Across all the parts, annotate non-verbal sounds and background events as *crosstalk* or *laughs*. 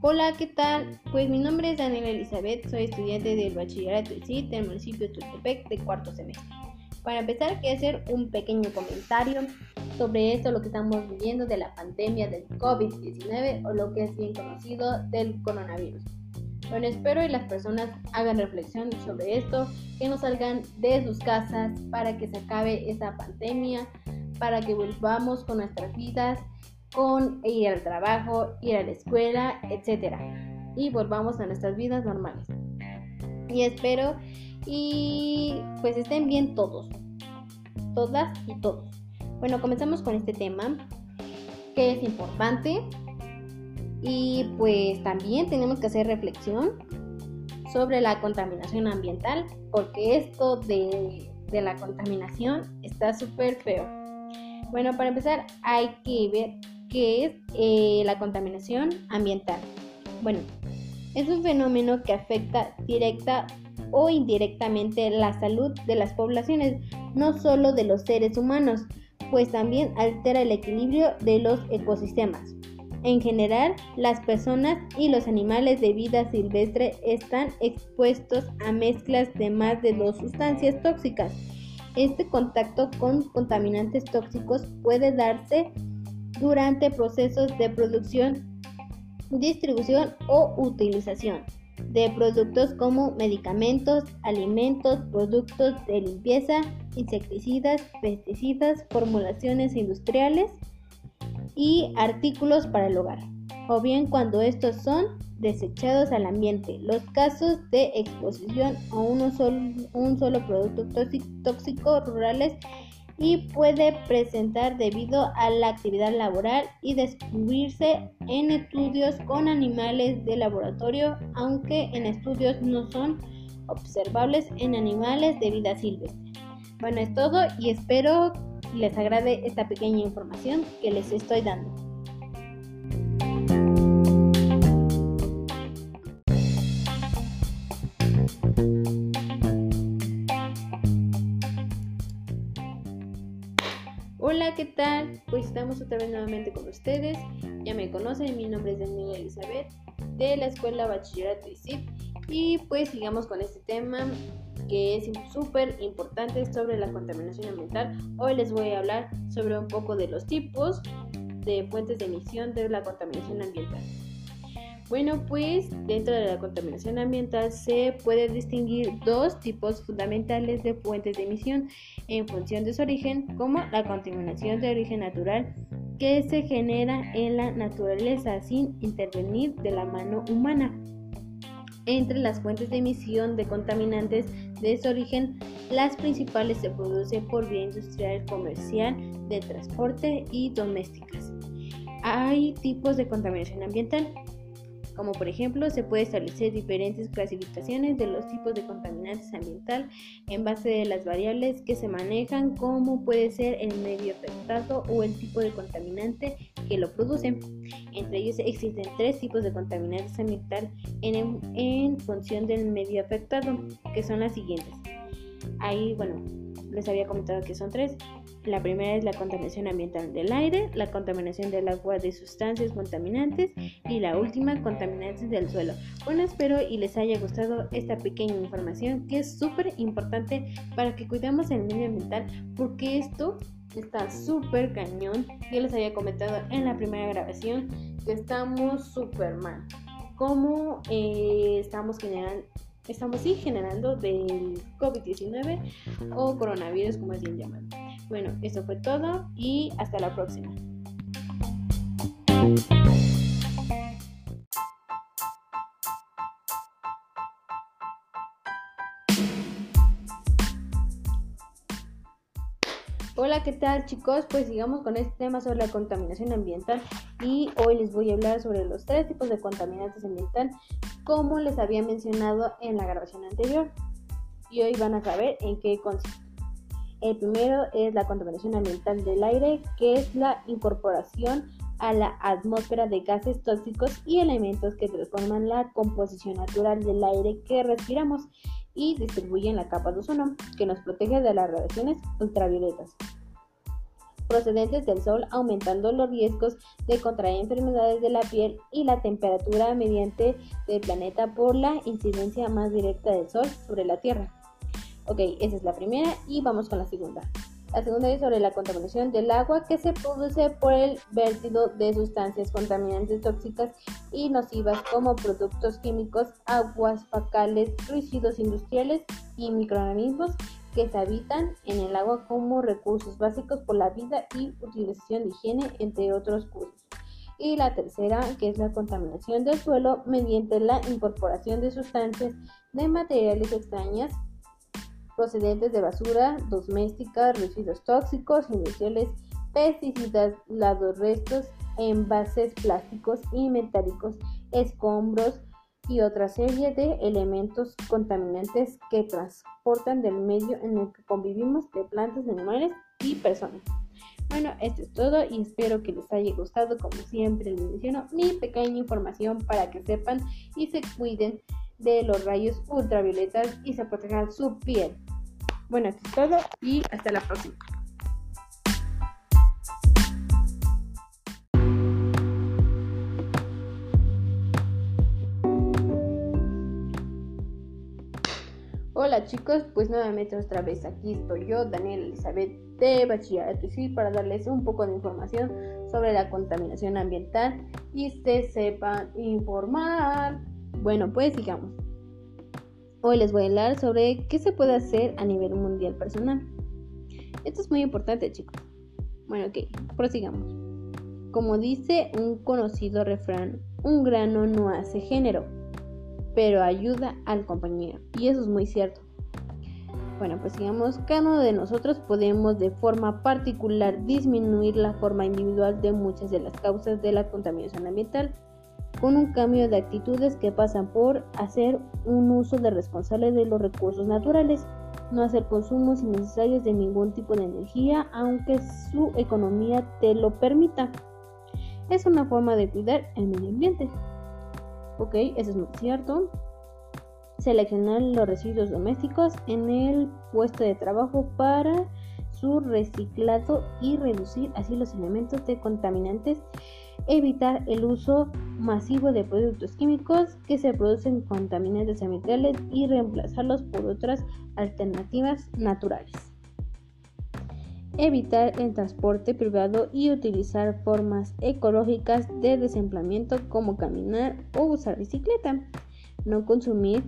Hola, ¿qué tal? Pues mi nombre es Daniela Elizabeth, soy estudiante del Bachillerato ICIT del municipio de Tultepec de cuarto semestre. Para empezar, quiero hacer un pequeño comentario sobre esto, lo que estamos viviendo de la pandemia del COVID-19 o lo que es bien conocido del coronavirus. Bueno, espero que las personas hagan reflexión sobre esto, que no salgan de sus casas para que se acabe esta pandemia, para que volvamos con nuestras vidas con ir al trabajo, ir a la escuela, etc. Y volvamos a nuestras vidas normales. Y espero y pues estén bien todos, todas y todos. Bueno, comenzamos con este tema que es importante y pues también tenemos que hacer reflexión sobre la contaminación ambiental porque esto de, de la contaminación está súper feo. Bueno, para empezar hay que ver que es eh, la contaminación ambiental. Bueno, es un fenómeno que afecta directa o indirectamente la salud de las poblaciones, no solo de los seres humanos, pues también altera el equilibrio de los ecosistemas. En general, las personas y los animales de vida silvestre están expuestos a mezclas de más de dos sustancias tóxicas. Este contacto con contaminantes tóxicos puede darse durante procesos de producción, distribución o utilización de productos como medicamentos, alimentos, productos de limpieza, insecticidas, pesticidas, formulaciones industriales y artículos para el hogar, o bien cuando estos son desechados al ambiente. Los casos de exposición a uno un solo producto tóxico rurales y puede presentar debido a la actividad laboral y descubrirse en estudios con animales de laboratorio, aunque en estudios no son observables en animales de vida silvestre. Bueno, es todo y espero les agrade esta pequeña información que les estoy dando. Hola, ¿qué tal? Pues estamos otra vez nuevamente con ustedes. Ya me conocen, mi nombre es Daniela Elizabeth de la Escuela Bachillerato ICIP y pues sigamos con este tema que es súper importante sobre la contaminación ambiental. Hoy les voy a hablar sobre un poco de los tipos de fuentes de emisión de la contaminación ambiental. Bueno, pues dentro de la contaminación ambiental se puede distinguir dos tipos fundamentales de fuentes de emisión en función de su origen, como la contaminación de origen natural que se genera en la naturaleza sin intervenir de la mano humana. Entre las fuentes de emisión de contaminantes de ese origen, las principales se producen por vía industrial, comercial, de transporte y domésticas. Hay tipos de contaminación ambiental como por ejemplo se puede establecer diferentes clasificaciones de los tipos de contaminantes ambiental en base de las variables que se manejan como puede ser el medio afectado o el tipo de contaminante que lo produce. Entre ellos existen tres tipos de contaminantes ambiental en, en función del medio afectado, que son las siguientes. Ahí, bueno, les había comentado que son tres. La primera es la contaminación ambiental del aire, la contaminación del agua de sustancias contaminantes y la última, contaminantes del suelo. Bueno, espero y les haya gustado esta pequeña información que es súper importante para que cuidemos el medio ambiental porque esto está súper cañón. Yo les había comentado en la primera grabación que estamos súper mal. Cómo eh, estamos generando estamos sí generando del COVID-19 o coronavirus como es bien llamado. Bueno, eso fue todo y hasta la próxima. Hola, ¿qué tal chicos? Pues sigamos con este tema sobre la contaminación ambiental y hoy les voy a hablar sobre los tres tipos de contaminantes ambientales como les había mencionado en la grabación anterior. Y hoy van a saber en qué consiste. El primero es la contaminación ambiental del aire, que es la incorporación a la atmósfera de gases tóxicos y elementos que transforman la composición natural del aire que respiramos y distribuyen la capa de ozono, que nos protege de las radiaciones ultravioletas. Procedentes del sol, aumentando los riesgos de contraer enfermedades de la piel y la temperatura mediante del planeta por la incidencia más directa del sol sobre la Tierra. Ok, esa es la primera y vamos con la segunda. La segunda es sobre la contaminación del agua que se produce por el vertido de sustancias contaminantes tóxicas y nocivas como productos químicos, aguas fecales, residuos industriales y microorganismos que se habitan en el agua como recursos básicos por la vida y utilización de higiene, entre otros usos. Y la tercera, que es la contaminación del suelo mediante la incorporación de sustancias de materiales extrañas procedentes de basura doméstica, residuos tóxicos, industriales, pesticidas, lados restos, envases plásticos y metálicos, escombros y otra serie de elementos contaminantes que transportan del medio en el que convivimos de plantas, animales y personas. Bueno, esto es todo y espero que les haya gustado, como siempre les menciono, mi pequeña información para que sepan y se cuiden de los rayos ultravioletas y se protejan su piel. Bueno, esto es todo y hasta la próxima. Hola chicos, pues nuevamente otra vez aquí estoy yo, Daniel Elizabeth de Bachillerato y para darles un poco de información sobre la contaminación ambiental y se sepan informar. Bueno, pues sigamos. Hoy les voy a hablar sobre qué se puede hacer a nivel mundial personal. Esto es muy importante, chicos. Bueno, ok, prosigamos. Como dice un conocido refrán, un grano no hace género, pero ayuda al compañero. Y eso es muy cierto. Bueno, pues sigamos, cada uno de nosotros podemos de forma particular disminuir la forma individual de muchas de las causas de la contaminación ambiental con un cambio de actitudes que pasan por hacer un uso de responsable de los recursos naturales, no hacer consumos innecesarios de ningún tipo de energía, aunque su economía te lo permita. Es una forma de cuidar el medio ambiente. Ok, eso es muy cierto. Seleccionar los residuos domésticos en el puesto de trabajo para su reciclado y reducir así los elementos de contaminantes evitar el uso masivo de productos químicos que se producen contaminantes ambientales y reemplazarlos por otras alternativas naturales. Evitar el transporte privado y utilizar formas ecológicas de desemplazamiento como caminar o usar bicicleta. No consumir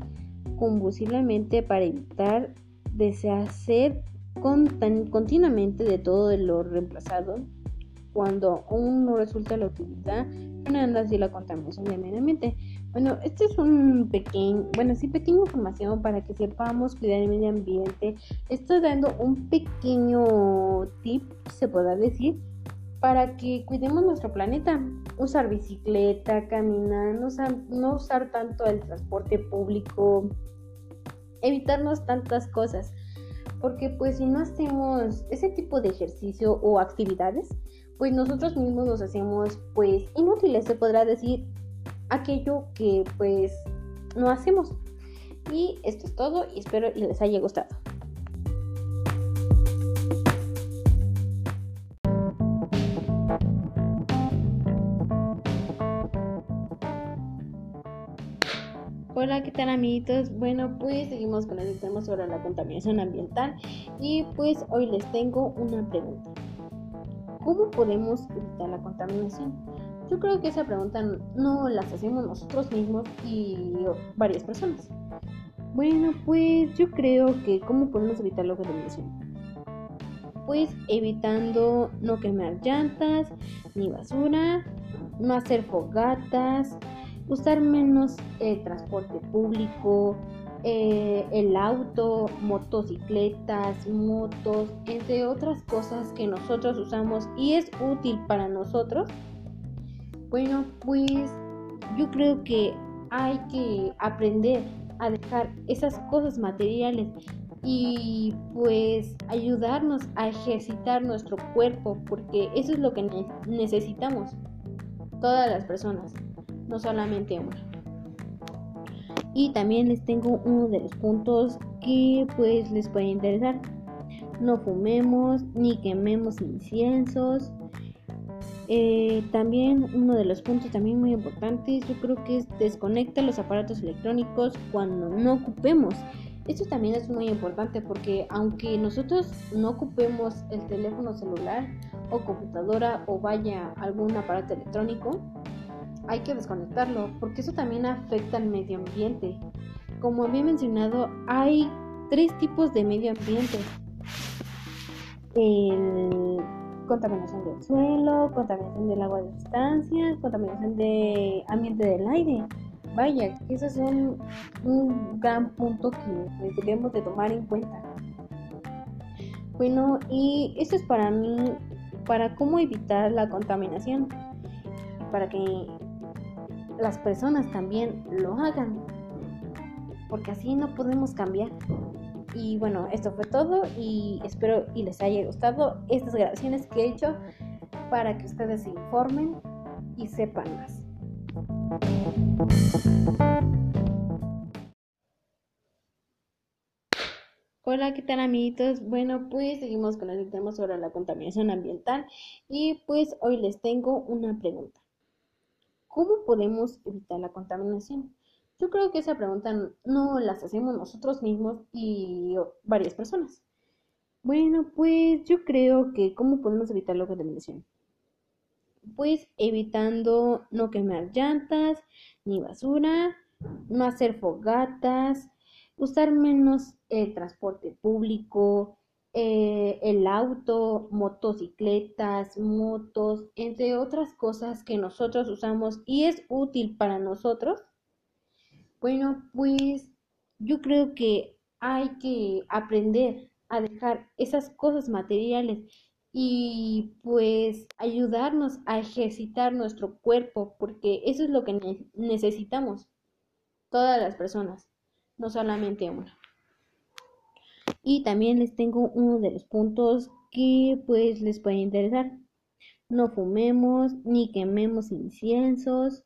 combustiblemente para evitar deshacer continuamente de todo lo reemplazado cuando aún no resulta la utilidad, anda así la contaminación del medio ambiente. Bueno, este es un pequeño, bueno, sí, pequeña información para que sepamos cuidar el medio ambiente. Estoy dando un pequeño tip, se podrá decir, para que cuidemos nuestro planeta. Usar bicicleta, caminar, no usar, no usar tanto el transporte público, evitarnos tantas cosas. Porque pues si no hacemos ese tipo de ejercicio o actividades, pues nosotros mismos nos hacemos pues inútiles, se podrá decir aquello que pues no hacemos. Y esto es todo y espero les haya gustado. Hola, ¿qué tal amiguitos? Bueno, pues seguimos con el tema sobre la contaminación ambiental y pues hoy les tengo una pregunta. ¿Cómo podemos evitar la contaminación? Yo creo que esa pregunta no la hacemos nosotros mismos y varias personas. Bueno, pues yo creo que ¿cómo podemos evitar la contaminación? Pues evitando no quemar llantas ni basura, no hacer fogatas, usar menos el transporte público, eh, el auto, motocicletas, motos, entre otras cosas que nosotros usamos y es útil para nosotros, bueno, pues yo creo que hay que aprender a dejar esas cosas materiales y pues ayudarnos a ejercitar nuestro cuerpo porque eso es lo que necesitamos todas las personas, no solamente una. Y también les tengo uno de los puntos que pues les puede interesar. no fumemos ni quememos inciensos. Eh, también uno de los puntos también muy importantes yo creo que es desconecta los aparatos electrónicos cuando no ocupemos. Esto también es muy importante porque aunque nosotros no ocupemos el teléfono celular o computadora o vaya algún aparato electrónico, hay que desconectarlo porque eso también afecta al medio ambiente. Como había mencionado, hay tres tipos de medio ambiente. El contaminación del suelo, contaminación del agua de sustancias, contaminación del ambiente del aire. Vaya, ese es un, un gran punto que debemos de tomar en cuenta. Bueno, y esto es para mí, para cómo evitar la contaminación, para que las personas también lo hagan, porque así no podemos cambiar. Y bueno, esto fue todo y espero y les haya gustado estas grabaciones que he hecho para que ustedes se informen y sepan más. Hola, ¿qué tal amiguitos? Bueno, pues seguimos con el tema sobre la contaminación ambiental y pues hoy les tengo una pregunta. ¿Cómo podemos evitar la contaminación? Yo creo que esa pregunta no las hacemos nosotros mismos y varias personas. Bueno, pues yo creo que ¿cómo podemos evitar la contaminación? Pues evitando no quemar llantas ni basura, no hacer fogatas, usar menos el transporte público, eh, el auto, motocicletas, motos, entre otras cosas que nosotros usamos y es útil para nosotros bueno, pues yo creo que hay que aprender a dejar esas cosas materiales y pues ayudarnos a ejercitar nuestro cuerpo, porque eso es lo que necesitamos todas las personas, no solamente una. Y también les tengo uno de los puntos que pues les puede interesar. No fumemos ni quememos inciensos,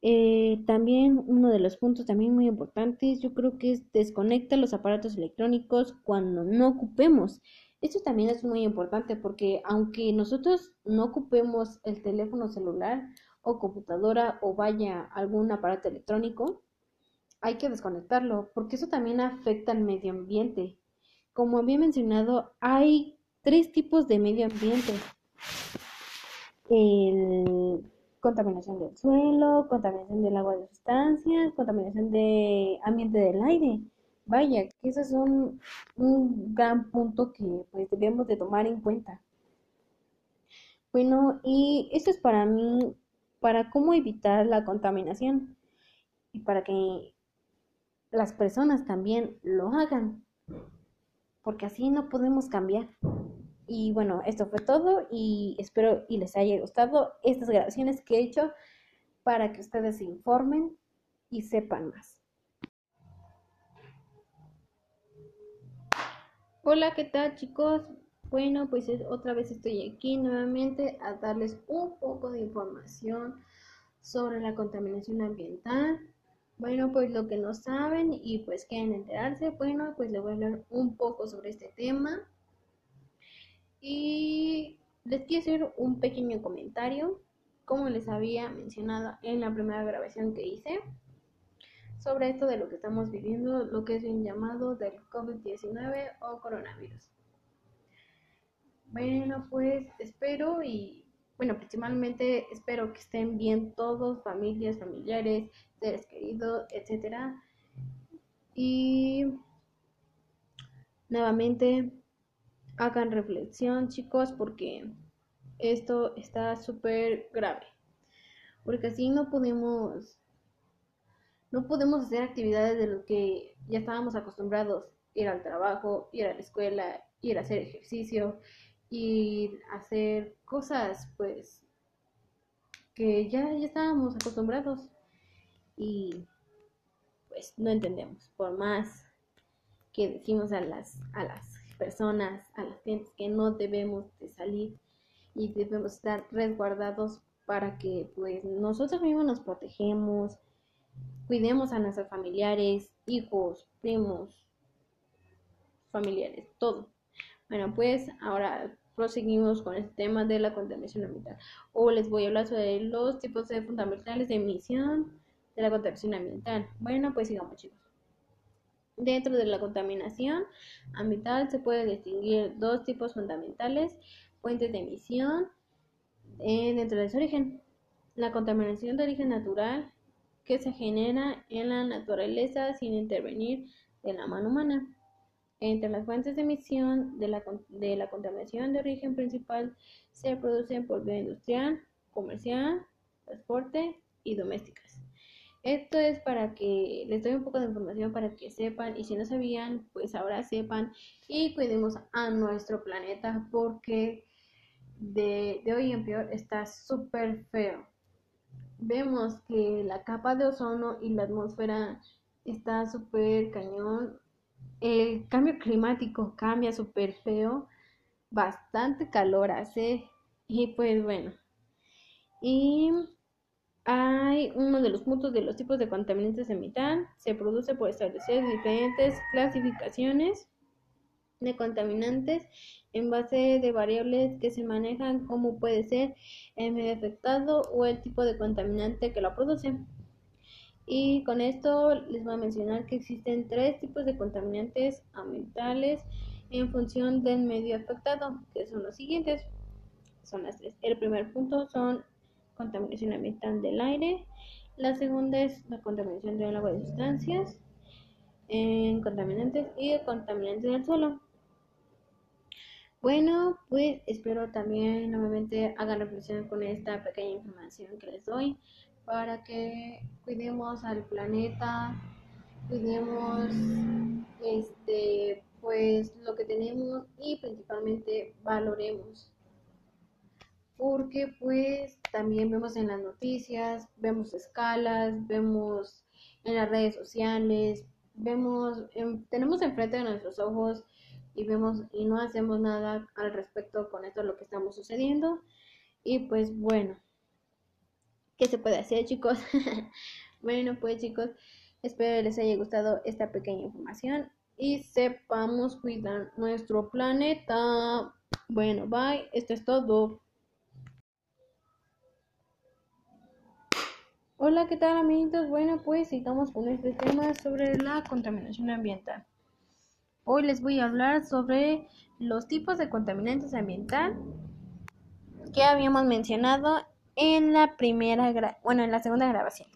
eh, también uno de los puntos también muy importantes, yo creo que es desconecta los aparatos electrónicos cuando no ocupemos. Esto también es muy importante porque aunque nosotros no ocupemos el teléfono celular o computadora o vaya algún aparato electrónico, hay que desconectarlo porque eso también afecta al medio ambiente. Como había mencionado, hay tres tipos de medio ambiente. El contaminación del suelo, contaminación del agua de sustancias, contaminación del ambiente del aire. Vaya, que ese es un, un gran punto que pues debemos de tomar en cuenta. Bueno, y esto es para mí, para cómo evitar la contaminación y para que las personas también lo hagan, porque así no podemos cambiar. Y bueno, esto fue todo y espero y les haya gustado estas grabaciones que he hecho para que ustedes se informen y sepan más. Hola, ¿qué tal chicos? Bueno, pues otra vez estoy aquí nuevamente a darles un poco de información sobre la contaminación ambiental. Bueno, pues lo que no saben y pues quieren enterarse, bueno, pues les voy a hablar un poco sobre este tema. Y les quiero hacer un pequeño comentario, como les había mencionado en la primera grabación que hice, sobre esto de lo que estamos viviendo, lo que es bien llamado del COVID-19 o coronavirus. Bueno, pues espero y, bueno, principalmente espero que estén bien todos, familias, familiares, seres queridos, etcétera. Y nuevamente hagan reflexión, chicos, porque esto está súper grave. Porque así no podemos no podemos hacer actividades de lo que ya estábamos acostumbrados, ir al trabajo, ir a la escuela, ir a hacer ejercicio, ir a hacer cosas pues que ya, ya estábamos acostumbrados. Y pues no entendemos, por más que decimos a las, a las personas, a las que no debemos de salir y debemos estar resguardados para que pues nosotros mismos nos protegemos, cuidemos a nuestros familiares, hijos, primos, familiares, todo. Bueno, pues ahora proseguimos con el tema de la contaminación ambiental. O les voy a hablar sobre los tipos de fundamentales de emisión de la contaminación ambiental. Bueno, pues sigamos chicos. Dentro de la contaminación ambiental se puede distinguir dos tipos fundamentales, fuentes de emisión eh, dentro de su origen. La contaminación de origen natural que se genera en la naturaleza sin intervenir de la mano humana. Entre las fuentes de emisión de la, de la contaminación de origen principal se producen por vía industrial, comercial, transporte y domésticas. Esto es para que les doy un poco de información para que sepan y si no sabían, pues ahora sepan y cuidemos a nuestro planeta porque de, de hoy en peor está súper feo. Vemos que la capa de ozono y la atmósfera está súper cañón el cambio climático cambia súper feo, bastante calor hace y pues bueno. Y hay uno de los puntos de los tipos de contaminantes ambientales. Se produce por establecer diferentes clasificaciones de contaminantes en base de variables que se manejan como puede ser el medio afectado o el tipo de contaminante que lo produce. Y con esto les voy a mencionar que existen tres tipos de contaminantes ambientales en función del medio afectado, que son los siguientes. Son las tres. El primer punto son contaminación ambiental del aire. La segunda es la contaminación del agua de sustancias en contaminantes y contaminantes del suelo. Bueno, pues espero también nuevamente hagan reflexión con esta pequeña información que les doy para que cuidemos al planeta, cuidemos este pues lo que tenemos y principalmente valoremos. Porque pues también vemos en las noticias, vemos escalas, vemos en las redes sociales, vemos, tenemos enfrente de nuestros ojos y vemos y no hacemos nada al respecto con esto lo que estamos sucediendo. Y pues bueno, ¿Qué se puede hacer, chicos? *laughs* bueno, pues chicos, espero les haya gustado esta pequeña información y sepamos cuidar nuestro planeta. Bueno, bye. Esto es todo. Hola, ¿qué tal amiguitos? Bueno, pues sigamos con este tema sobre la contaminación ambiental. Hoy les voy a hablar sobre los tipos de contaminantes ambiental que habíamos mencionado en la primera, bueno, en la segunda grabación.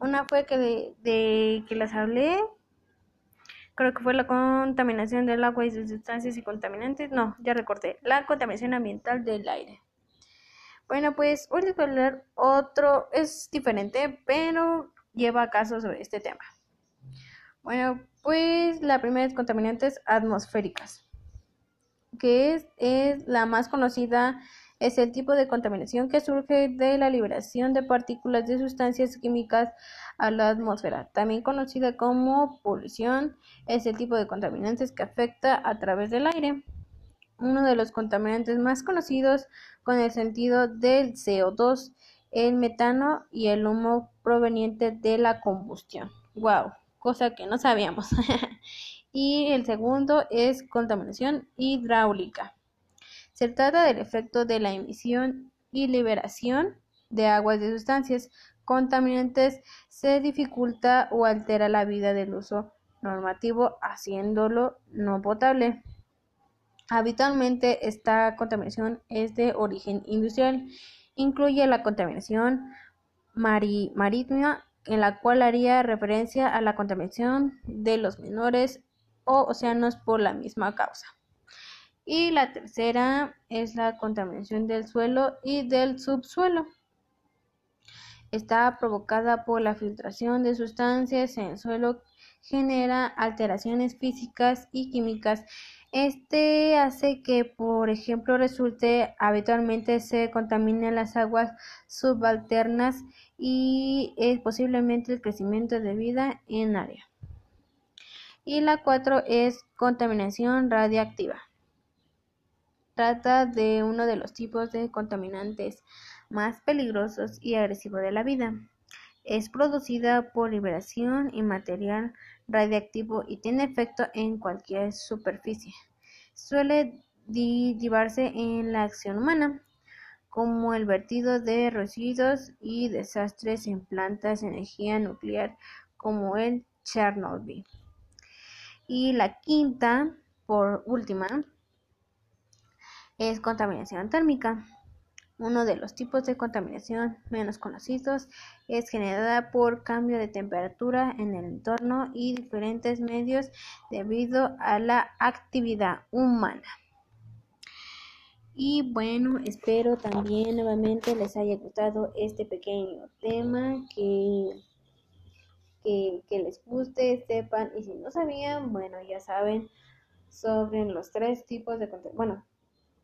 Una fue que de, que les hablé, creo que fue la contaminación del agua y sus sustancias y contaminantes. No, ya recordé, la contaminación ambiental del aire. Bueno, pues hoy les voy a hablar otro, es diferente, pero lleva caso sobre este tema. Bueno, pues la primera es contaminantes atmosféricas, que es, es la más conocida es el tipo de contaminación que surge de la liberación de partículas de sustancias químicas a la atmósfera. También conocida como polución, es el tipo de contaminantes que afecta a través del aire. Uno de los contaminantes más conocidos con el sentido del CO2, el metano y el humo proveniente de la combustión. Wow, cosa que no sabíamos. *laughs* y el segundo es contaminación hidráulica. Se trata del efecto de la emisión y liberación de aguas de sustancias contaminantes se dificulta o altera la vida del uso normativo haciéndolo no potable. Habitualmente esta contaminación es de origen industrial. Incluye la contaminación marítima, en la cual haría referencia a la contaminación de los menores o océanos por la misma causa. Y la tercera es la contaminación del suelo y del subsuelo. Está provocada por la filtración de sustancias en el suelo, genera alteraciones físicas y químicas. Este hace que, por ejemplo, resulte habitualmente se contaminen las aguas subalternas y es posiblemente el crecimiento de vida en área. Y la cuatro es contaminación radiactiva trata de uno de los tipos de contaminantes más peligrosos y agresivos de la vida. Es producida por liberación y material radiactivo y tiene efecto en cualquier superficie. suele llevarse en la acción humana, como el vertido de residuos y desastres en plantas de energía nuclear como el Chernobyl. Y la quinta, por última, es contaminación térmica. Uno de los tipos de contaminación menos conocidos es generada por cambio de temperatura en el entorno y diferentes medios debido a la actividad humana. Y bueno, espero también nuevamente les haya gustado este pequeño tema, que, que, les guste, sepan, y si no sabían, bueno, ya saben sobre los tres tipos de bueno,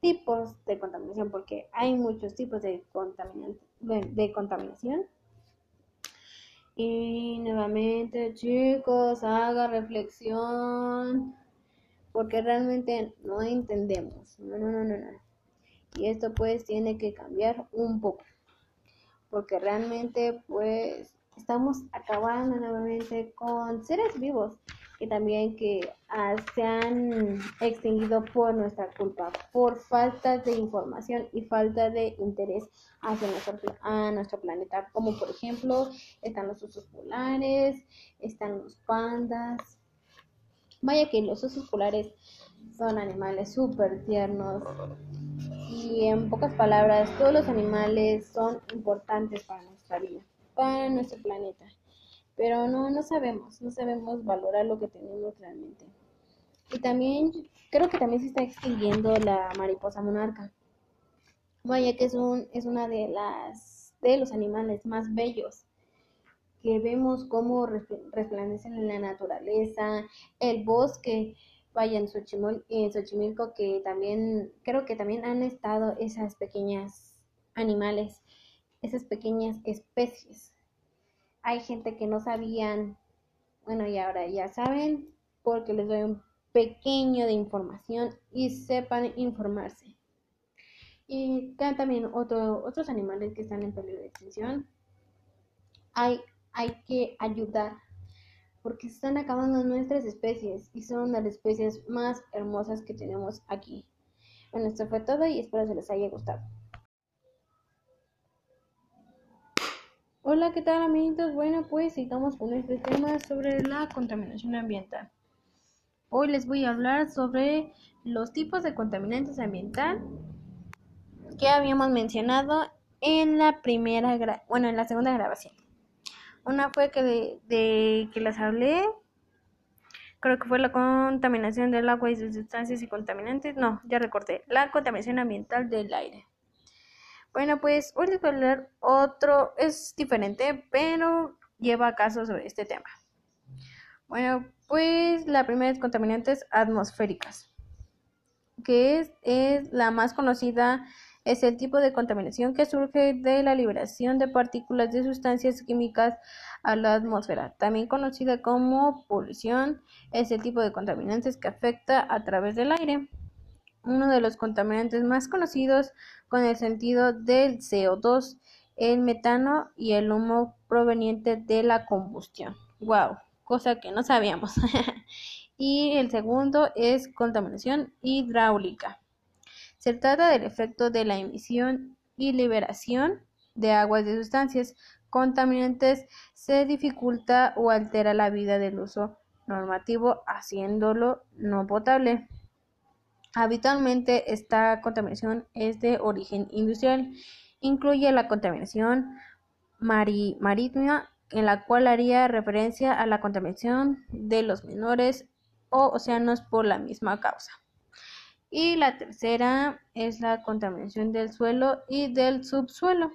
tipos de contaminación, porque hay muchos tipos de, de, contaminación. Y nuevamente, chicos, haga reflexión, porque realmente no entendemos. No, no, no, no, no. Y esto pues tiene que cambiar un poco, porque realmente pues estamos acabando nuevamente con seres vivos que también que ah, se han extinguido por nuestra culpa, por falta de información y falta de interés hacia nuestro, a nuestro planeta, como por ejemplo están los osos polares, están los pandas. Vaya que los osos polares son animales súper tiernos y en pocas palabras todos los animales son importantes para nuestra vida, para nuestro planeta pero no, no sabemos, no sabemos valorar lo que tenemos realmente. Y también creo que también se está extinguiendo la mariposa monarca. Vaya que es, un, es una de las de los animales más bellos que vemos cómo resplandecen en la naturaleza, el bosque, vaya en, en Xochimilco que también creo que también han estado esas pequeñas animales, esas pequeñas especies hay gente que no sabían, bueno, y ahora ya saben, porque les doy un pequeño de información y sepan informarse. Y también otros animales que están en peligro de extinción. Hay, hay que ayudar porque se están acabando nuestras especies y son las especies más hermosas que tenemos aquí. Bueno, esto fue todo y espero que les haya gustado. Hola, ¿qué tal amiguitos? Bueno, pues sigamos con este tema sobre la contaminación ambiental. Hoy les voy a hablar sobre los tipos de contaminantes ambiental que habíamos mencionado en la primera, bueno, en la segunda grabación. Una fue que de, que les hablé, creo que fue la contaminación del agua y sus sustancias y contaminantes. No, ya recordé, la contaminación ambiental del aire. Bueno, pues hoy les voy a hablar otro, es diferente, pero lleva caso sobre este tema. Bueno, pues la primera es contaminantes atmosféricas, que es, es la más conocida, es el tipo de contaminación que surge de la liberación de partículas de sustancias químicas a la atmósfera. También conocida como polución, es el tipo de contaminantes que afecta a través del aire uno de los contaminantes más conocidos con el sentido del CO2, el metano y el humo proveniente de la combustión. Wow, cosa que no sabíamos. *laughs* y el segundo es contaminación hidráulica. Se trata del efecto de la emisión y liberación de aguas de sustancias contaminantes se dificulta o altera la vida del uso normativo haciéndolo no potable. Habitualmente esta contaminación es de origen industrial. Incluye la contaminación marítima, en la cual haría referencia a la contaminación de los menores o océanos por la misma causa. Y la tercera es la contaminación del suelo y del subsuelo.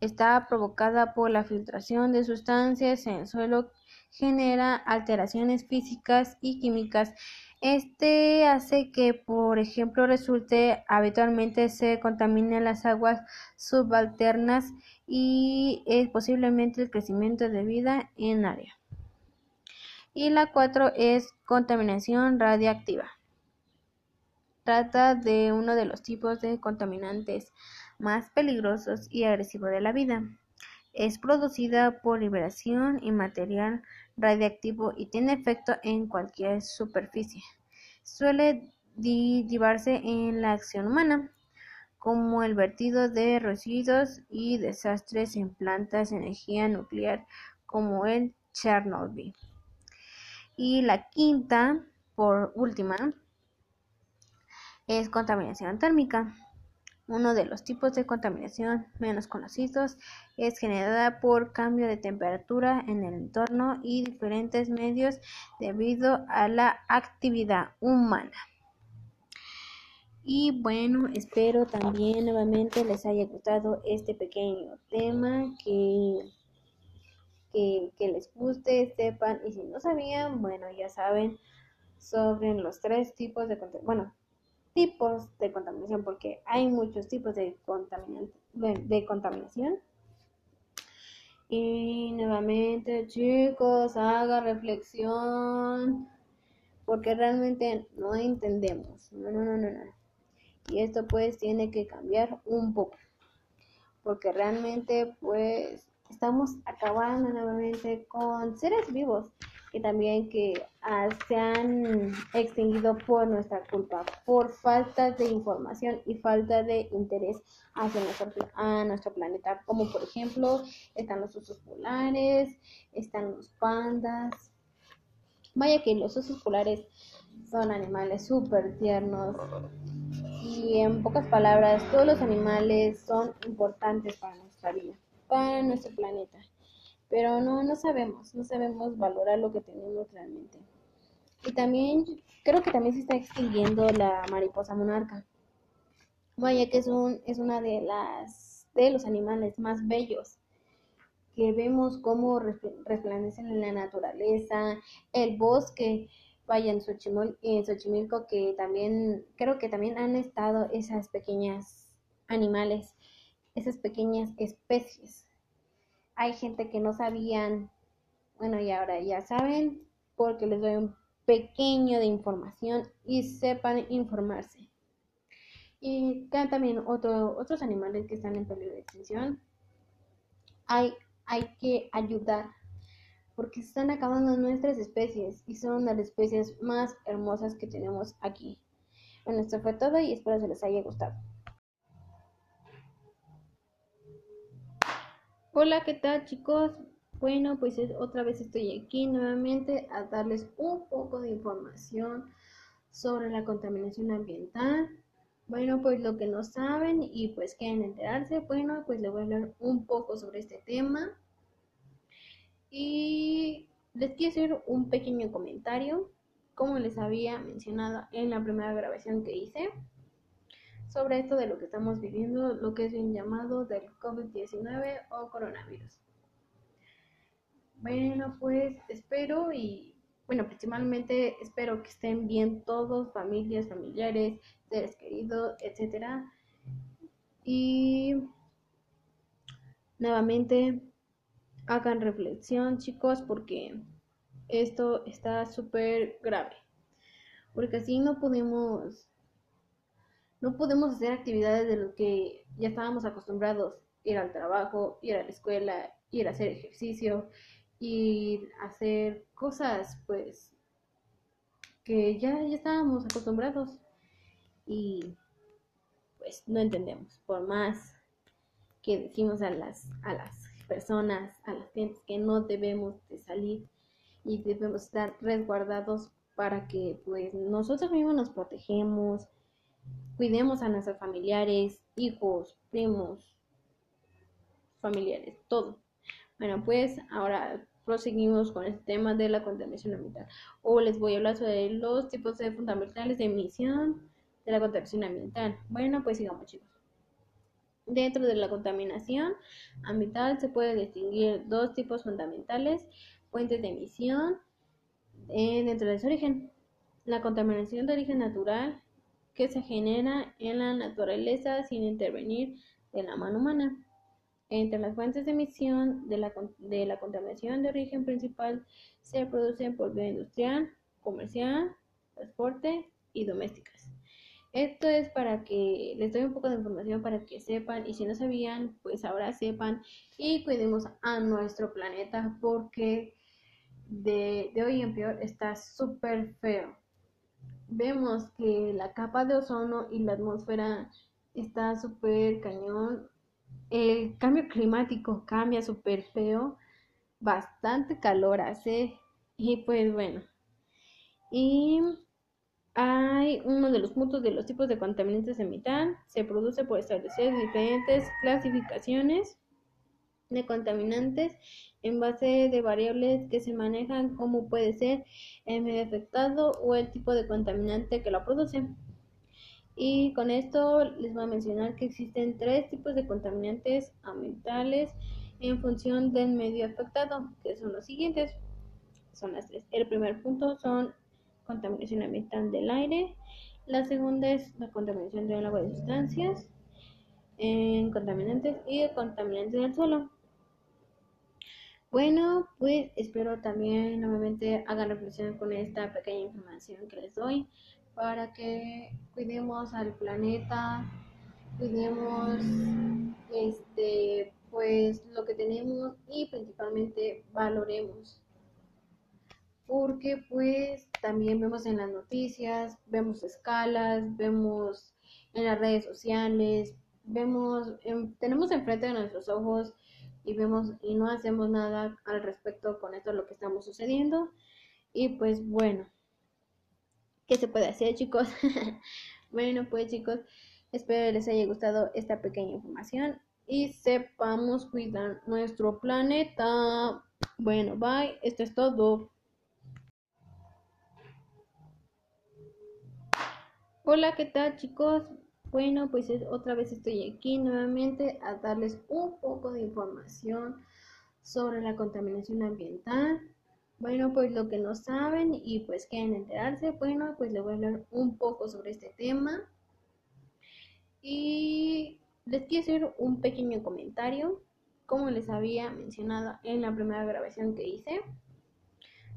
Está provocada por la filtración de sustancias en el suelo, genera alteraciones físicas y químicas este hace que, por ejemplo, resulte habitualmente se contaminen las aguas subalternas y es posiblemente el crecimiento de vida en área. Y la cuatro es contaminación radiactiva. Trata de uno de los tipos de contaminantes más peligrosos y agresivos de la vida. Es producida por liberación y material radiactivo y tiene efecto en cualquier superficie. suele llevarse en la acción humana, como el vertido de residuos y desastres en plantas de energía nuclear como el Chernobyl. Y la quinta, por última, es contaminación térmica. Uno de los tipos de contaminación menos conocidos es generada por cambio de temperatura en el entorno y diferentes medios debido a la actividad humana. Y bueno, espero también nuevamente les haya gustado este pequeño tema, que, que, les guste, sepan, y si no sabían, bueno, ya saben sobre los tres tipos de bueno, tipos de contaminación, porque hay muchos tipos de, de contaminación. Y nuevamente, chicos, haga reflexión, porque realmente no entendemos. No, no, no, no, no. Y esto pues tiene que cambiar un poco, porque realmente pues estamos acabando nuevamente con seres vivos que también que ah, se han extinguido por nuestra culpa, por falta de información y falta de interés hacia nuestro, a nuestro planeta, como por ejemplo están los osos polares, están los pandas. Vaya que los osos polares son animales súper tiernos y en pocas palabras todos los animales son importantes para nuestra vida, para nuestro planeta pero no, no sabemos, no sabemos valorar lo que tenemos realmente. Y también creo que también se está extinguiendo la mariposa monarca. Vaya que es, un, es una de las de los animales más bellos que vemos cómo resplandecen en la naturaleza, el bosque, vaya en, en Xochimilco que también creo que también han estado esas pequeñas animales, esas pequeñas especies hay gente que no sabían, bueno, y ahora ya saben, porque les doy un pequeño de información y sepan informarse. Y también otros animales que están en peligro de extinción. Hay, hay que ayudar porque se están acabando nuestras especies y son las especies más hermosas que tenemos aquí. Bueno, esto fue todo y espero que les haya gustado. Hola, ¿qué tal chicos? Bueno, pues otra vez estoy aquí nuevamente a darles un poco de información sobre la contaminación ambiental. Bueno, pues lo que no saben y pues quieren enterarse, bueno, pues les voy a hablar un poco sobre este tema. Y les quiero hacer un pequeño comentario, como les había mencionado en la primera grabación que hice sobre esto de lo que estamos viviendo, lo que es bien llamado del COVID-19 o coronavirus. Bueno, pues espero y, bueno, principalmente espero que estén bien todos, familias, familiares, seres queridos, etc. Y nuevamente hagan reflexión, chicos, porque esto está súper grave. Porque así no podemos no podemos hacer actividades de lo que ya estábamos acostumbrados, ir al trabajo, ir a la escuela, ir a hacer ejercicio, ir a hacer cosas pues que ya, ya estábamos acostumbrados y pues no entendemos, por más que decimos a las, a las personas, a las gentes que no debemos de salir y debemos estar resguardados para que pues nosotros mismos nos protegemos, Cuidemos a nuestros familiares, hijos, primos, familiares, todo. Bueno, pues ahora proseguimos con el tema de la contaminación ambiental. O les voy a hablar sobre los tipos de fundamentales de emisión de la contaminación ambiental. Bueno, pues sigamos chicos. Dentro de la contaminación ambiental se puede distinguir dos tipos fundamentales, fuentes de emisión eh, dentro de su origen. La contaminación de origen natural que se genera en la naturaleza sin intervenir de la mano humana. Entre las fuentes de emisión de la, contaminación de origen principal se producen por vía industrial, comercial, transporte y domésticas. Esto es para que les doy un poco de información para que sepan y si no sabían, pues ahora sepan y cuidemos a nuestro planeta porque de, de hoy en peor está súper feo vemos que la capa de ozono y la atmósfera está súper cañón. El cambio climático cambia súper feo. Bastante calor hace. Y pues bueno. Y hay uno de los puntos de los tipos de contaminantes en metal. Se produce por establecer diferentes clasificaciones de contaminantes en base de variables que se manejan como puede ser el medio afectado o el tipo de contaminante que lo produce. Y con esto les voy a mencionar que existen tres tipos de contaminantes ambientales en función del medio afectado, que son los siguientes. Son las tres. El primer punto son contaminación ambiental del aire. La segunda es la contaminación del agua de sustancias en contaminantes y contaminantes del suelo. Bueno, pues espero también nuevamente hagan reflexión con esta pequeña información que les doy para que cuidemos al planeta, cuidemos este pues lo que tenemos y principalmente valoremos. Porque pues también vemos en las noticias, vemos escalas, vemos en las redes sociales, vemos, tenemos enfrente de nuestros ojos y vemos y no hacemos nada al respecto con esto lo que estamos sucediendo. Y pues bueno, ¿qué se puede hacer chicos? *laughs* bueno pues chicos, espero les haya gustado esta pequeña información y sepamos cuidar nuestro planeta. Bueno, bye, esto es todo. Hola, ¿qué tal chicos? Bueno, pues otra vez estoy aquí nuevamente a darles un poco de información sobre la contaminación ambiental. Bueno, pues lo que no saben y pues quieren enterarse, bueno, pues les voy a hablar un poco sobre este tema. Y les quiero hacer un pequeño comentario, como les había mencionado en la primera grabación que hice,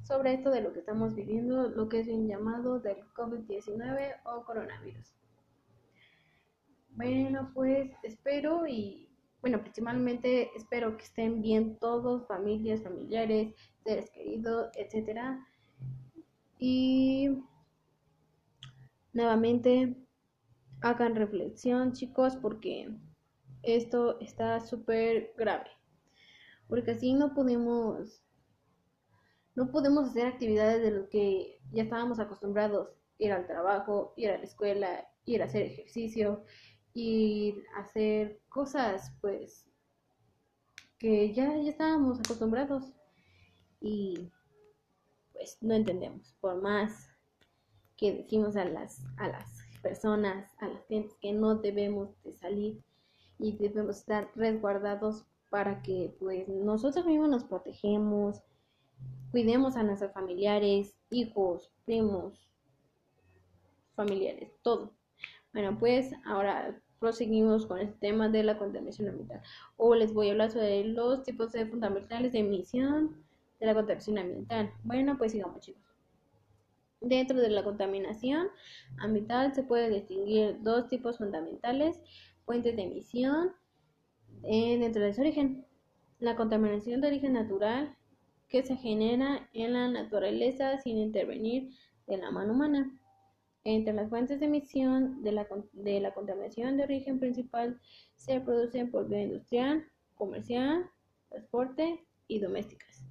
sobre esto de lo que estamos viviendo, lo que es bien llamado del COVID-19 o coronavirus. Bueno, pues espero y, bueno, principalmente espero que estén bien todos, familias, familiares, seres queridos, etcétera. Y nuevamente hagan reflexión, chicos, porque esto está súper grave. Porque así no podemos no podemos hacer actividades de lo que ya estábamos acostumbrados, ir al trabajo, ir a la escuela, ir a hacer ejercicio, y hacer cosas pues que ya, ya estábamos acostumbrados y pues no entendemos. Por más que decimos a las a las personas a las gentes que no debemos de salir y debemos estar resguardados para que pues nosotros mismos nos protegemos cuidemos a nuestros familiares hijos primos familiares todo bueno, pues ahora proseguimos con el tema de la contaminación ambiental. O les voy a hablar sobre los tipos de fundamentales de emisión de la contaminación ambiental. Bueno, pues sigamos chicos. Dentro de la contaminación ambiental se puede distinguir dos tipos fundamentales, fuentes de emisión eh, dentro de su origen. La contaminación de origen natural que se genera en la naturaleza sin intervenir de la mano humana. Entre las fuentes de emisión de la, de la contaminación de origen principal se producen por vía industrial, comercial, transporte y domésticas.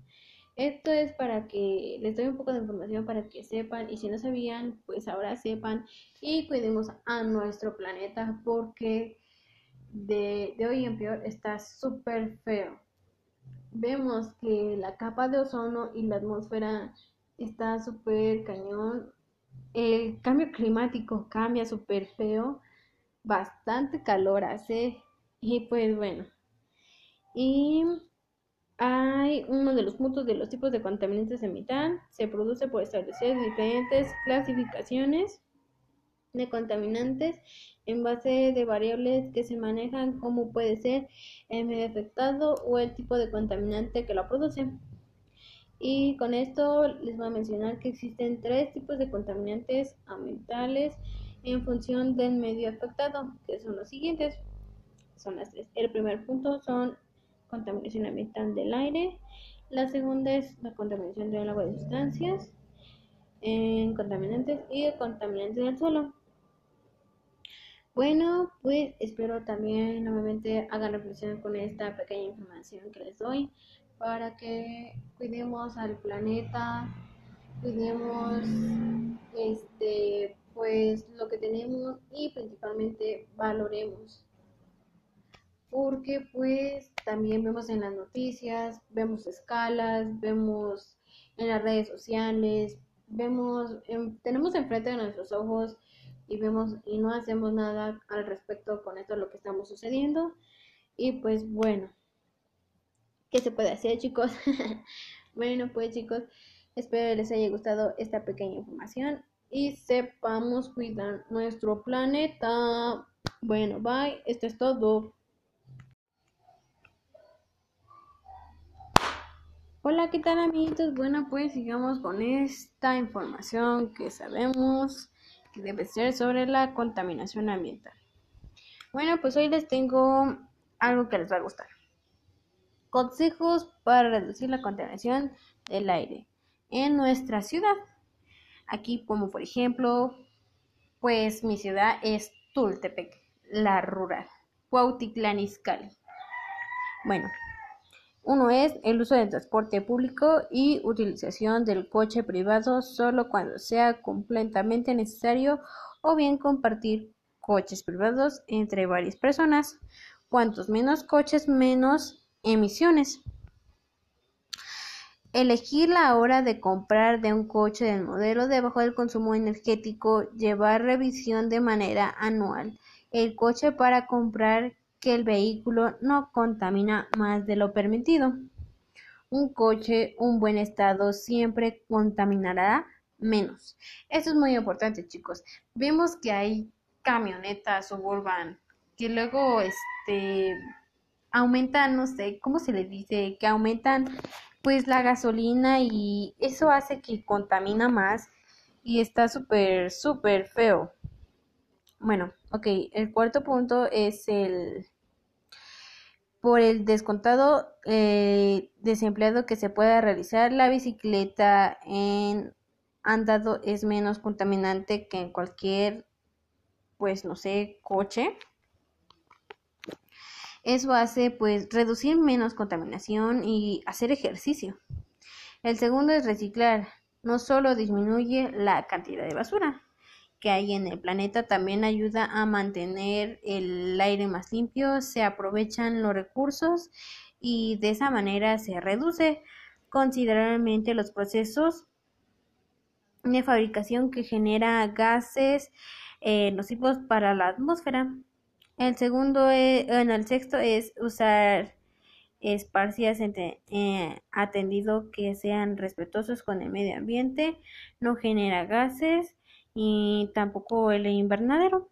Esto es para que les doy un poco de información para que sepan y si no sabían, pues ahora sepan y cuidemos a nuestro planeta porque de, de hoy en peor está súper feo. Vemos que la capa de ozono y la atmósfera está súper cañón el cambio climático cambia súper feo, bastante calor hace y pues bueno. Y hay uno de los puntos de los tipos de contaminantes en metal. Se produce por establecer diferentes clasificaciones de contaminantes en base de variables que se manejan como puede ser el medio afectado o el tipo de contaminante que lo produce. Y con esto les voy a mencionar que existen tres tipos de contaminantes ambientales en función del medio afectado, que son los siguientes. Son las tres. El primer punto son contaminación ambiental del aire. La segunda es la contaminación del agua de sustancias en contaminantes y contaminantes del suelo. Bueno, pues espero también nuevamente hagan reflexión con esta pequeña información que les doy para que cuidemos al planeta, cuidemos este pues lo que tenemos y principalmente valoremos. Porque pues también vemos en las noticias, vemos escalas, vemos en las redes sociales, vemos, tenemos enfrente de nuestros ojos y vemos y no hacemos nada al respecto con esto lo que estamos sucediendo. Y pues bueno, ¿qué se puede hacer chicos? *laughs* bueno pues chicos, espero les haya gustado esta pequeña información y sepamos cuidar nuestro planeta. Bueno, bye, esto es todo. Hola, ¿qué tal amiguitos? Bueno, pues sigamos con esta información que sabemos que debe ser sobre la contaminación ambiental. Bueno, pues hoy les tengo algo que les va a gustar. Consejos para reducir la contaminación del aire en nuestra ciudad. Aquí, como por ejemplo, pues mi ciudad es Tultepec, la rural, Cuautitlán Izcalli. Bueno, uno es el uso del transporte público y utilización del coche privado solo cuando sea completamente necesario o bien compartir coches privados entre varias personas. Cuantos menos coches, menos emisiones. Elegir la hora de comprar de un coche del modelo de bajo el consumo energético. Llevar revisión de manera anual. El coche para comprar que el vehículo no contamina más de lo permitido. Un coche, un buen estado, siempre contaminará menos. Eso es muy importante, chicos. Vemos que hay camionetas suburban que luego este aumentan, no sé, ¿cómo se le dice? Que aumentan pues la gasolina y eso hace que contamina más y está súper, súper feo. Bueno, ok, el cuarto punto es el por el descontado eh, desempleado que se pueda realizar, la bicicleta en andado es menos contaminante que en cualquier, pues no sé, coche. Eso hace pues reducir menos contaminación y hacer ejercicio. El segundo es reciclar. No solo disminuye la cantidad de basura, que hay en el planeta también ayuda a mantener el aire más limpio, se aprovechan los recursos y de esa manera se reduce considerablemente los procesos de fabricación que genera gases eh, nocivos para la atmósfera. El segundo, es, bueno, el sexto es usar esparcidas eh, atendido que sean respetuosos con el medio ambiente, no genera gases y tampoco el invernadero.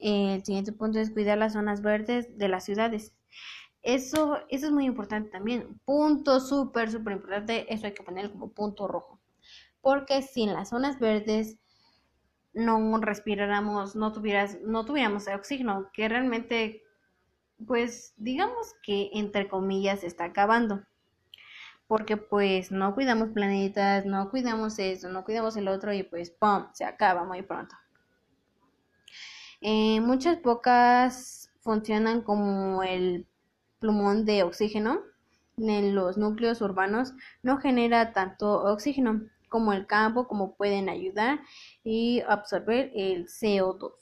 El siguiente punto es cuidar las zonas verdes de las ciudades. Eso, eso es muy importante también. Punto súper, súper importante. Eso hay que poner como punto rojo. Porque sin las zonas verdes no respiráramos, no, tuvieras, no tuviéramos oxígeno, que realmente, pues digamos que entre comillas está acabando porque pues no cuidamos planetas, no cuidamos eso, no cuidamos el otro y pues ¡pum! se acaba muy pronto. Eh, muchas pocas funcionan como el plumón de oxígeno en los núcleos urbanos no genera tanto oxígeno como el campo como pueden ayudar y absorber el CO2.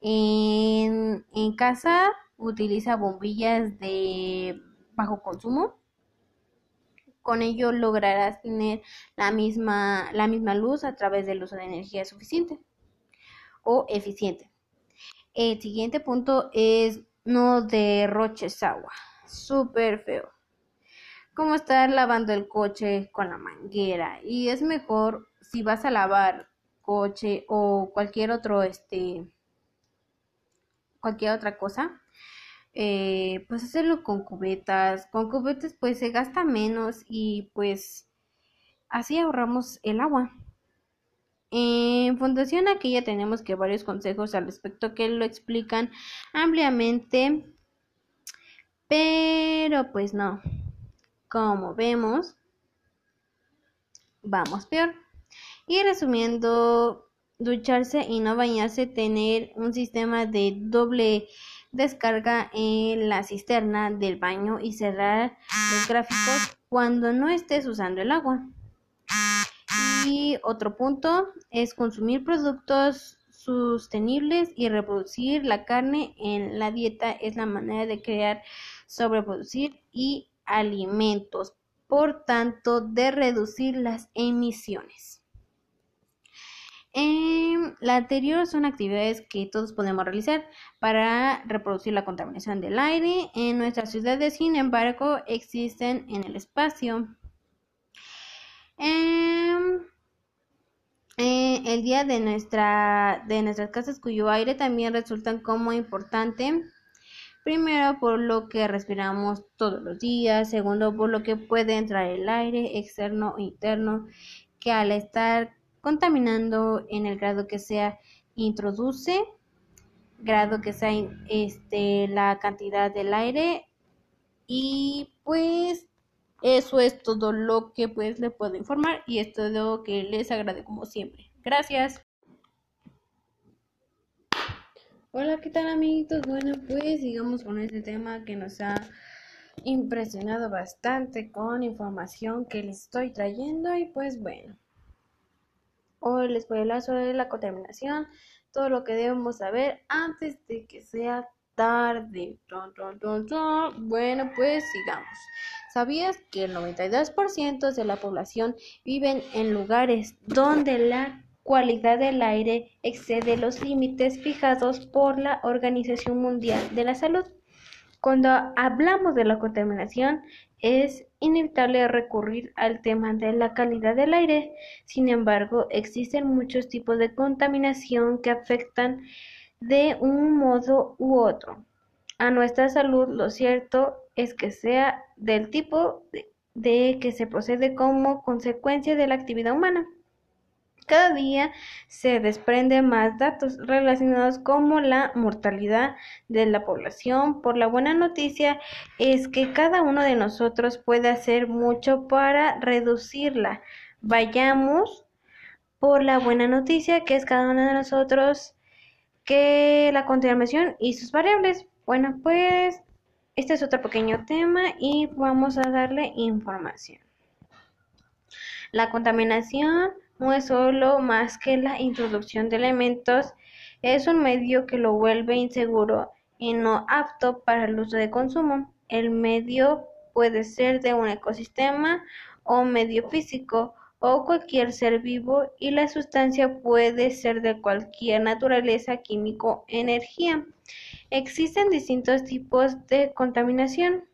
En, casa utiliza bombillas de bajo consumo con ello lograrás tener la misma, la misma luz a través del uso de energía suficiente o eficiente. El siguiente punto es no derroches agua. Súper feo. Como estar lavando el coche con la manguera. Y es mejor si vas a lavar coche o cualquier otro, este, cualquier otra cosa, eh, pues hacerlo con cubetas. Con cubetas pues se gasta menos y pues así ahorramos el agua. En Fundación aquí ya tenemos que varios consejos al respecto que lo explican ampliamente, pero pues no. Como vemos, vamos peor. Y resumiendo, ducharse y no bañarse, tener un sistema de doble descarga en la cisterna del baño y cerrar los gráficos cuando no estés usando el agua. Y otro punto es consumir productos sostenibles y reproducir la carne en la dieta es la manera de crear, sobreproducir y alimentos, por tanto de reducir las emisiones. En la anterior son actividades que todos podemos realizar para reproducir la contaminación del aire. En nuestras ciudades, sin embargo, existen en el espacio. Em, eh, el día de, nuestra, de nuestras casas cuyo aire también resultan como importante. Primero, por lo que respiramos todos los días. Segundo, por lo que puede entrar el aire externo o interno, que al estar contaminando en el grado que sea introduce grado que sea este la cantidad del aire. Y pues eso es todo lo que pues le puedo informar. Y es todo lo que les agrade como siempre. Gracias hola qué tal amiguitos bueno pues sigamos con este tema que nos ha impresionado bastante con información que les estoy trayendo y pues bueno Hoy les voy a hablar sobre la contaminación, todo lo que debemos saber antes de que sea tarde. Bueno, pues sigamos. ¿Sabías que el 92% de la población viven en lugares donde la cualidad del aire excede los límites fijados por la Organización Mundial de la Salud? Cuando hablamos de la contaminación, es inevitable recurrir al tema de la calidad del aire. Sin embargo, existen muchos tipos de contaminación que afectan de un modo u otro a nuestra salud. Lo cierto es que sea del tipo de, que se procede como consecuencia de la actividad humana. Cada día se desprenden más datos relacionados con la mortalidad de la población. Por la buena noticia es que cada uno de nosotros puede hacer mucho para reducirla. Vayamos por la buena noticia que es cada uno de nosotros que la contaminación y sus variables. Bueno, pues este es otro pequeño tema y vamos a darle información. La contaminación no es solo más que la introducción de elementos, es un medio que lo vuelve inseguro y no apto para el uso de consumo. El medio puede ser de un ecosistema o medio físico o cualquier ser vivo y la sustancia puede ser de cualquier naturaleza, químico, energía. Existen distintos tipos de contaminación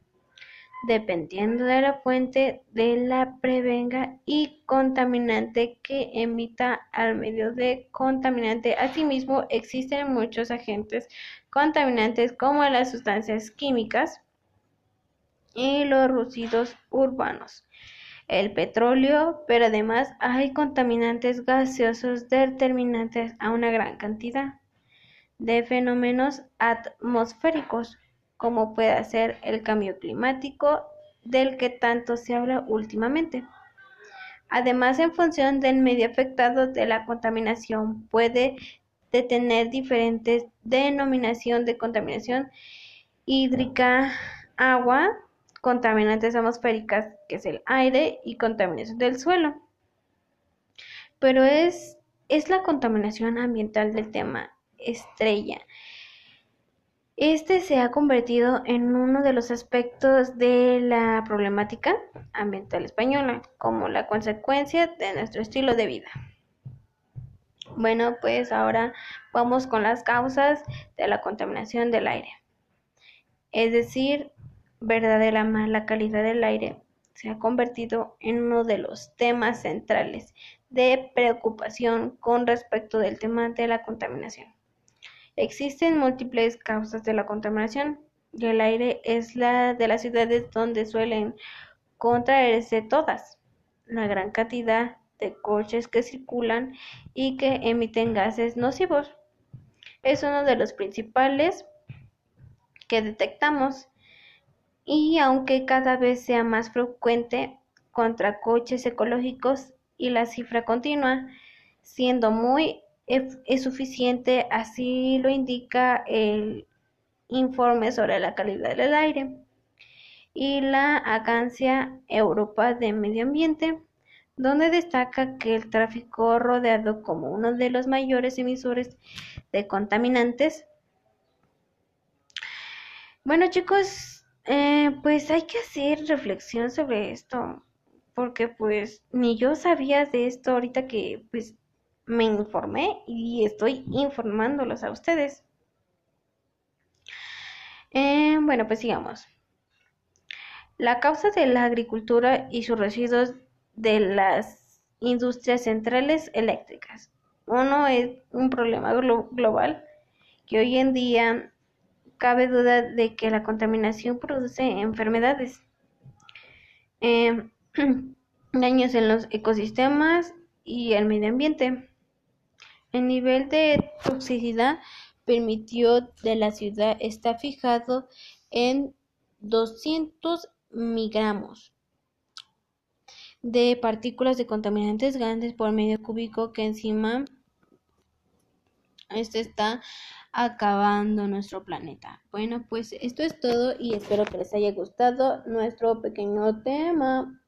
dependiendo de la fuente de la prevenga y contaminante que emita al medio de contaminante. Asimismo, existen muchos agentes contaminantes como las sustancias químicas y los residuos urbanos, el petróleo, pero además hay contaminantes gaseosos determinantes a una gran cantidad de fenómenos atmosféricos como puede ser el cambio climático del que tanto se habla últimamente. Además, en función del medio afectado de la contaminación, puede tener diferentes denominación de contaminación hídrica, agua, contaminantes atmosféricas, que es el aire, y contaminación del suelo. Pero es, es la contaminación ambiental del tema estrella este se ha convertido en uno de los aspectos de la problemática ambiental española, como la consecuencia de nuestro estilo de vida. Bueno, pues ahora vamos con las causas de la contaminación del aire. Es decir, verdadera mala calidad del aire se ha convertido en uno de los temas centrales de preocupación con respecto del tema de la contaminación. Existen múltiples causas de la contaminación y el aire es la de las ciudades donde suelen contraerse todas. La gran cantidad de coches que circulan y que emiten gases nocivos es uno de los principales que detectamos y aunque cada vez sea más frecuente contra coches ecológicos y la cifra continua, siendo muy es suficiente, así lo indica el informe sobre la calidad del aire y la Agencia Europa de Medio Ambiente, donde destaca que el tráfico rodeado como uno de los mayores emisores de contaminantes. Bueno chicos, eh, pues hay que hacer reflexión sobre esto, porque pues ni yo sabía de esto ahorita que pues me informé y estoy informándolos a ustedes. Eh, bueno, pues sigamos. La causa de la agricultura y sus residuos de las industrias centrales eléctricas. Uno es un problema global que hoy en día cabe duda de que la contaminación produce enfermedades, eh, *clears throat* daños en los ecosistemas y el medio ambiente. El nivel de toxicidad permitió de la ciudad está fijado en 200 miligramos de partículas de contaminantes grandes por medio cúbico que encima este está acabando nuestro planeta. Bueno, pues esto es todo y espero que les haya gustado nuestro pequeño tema.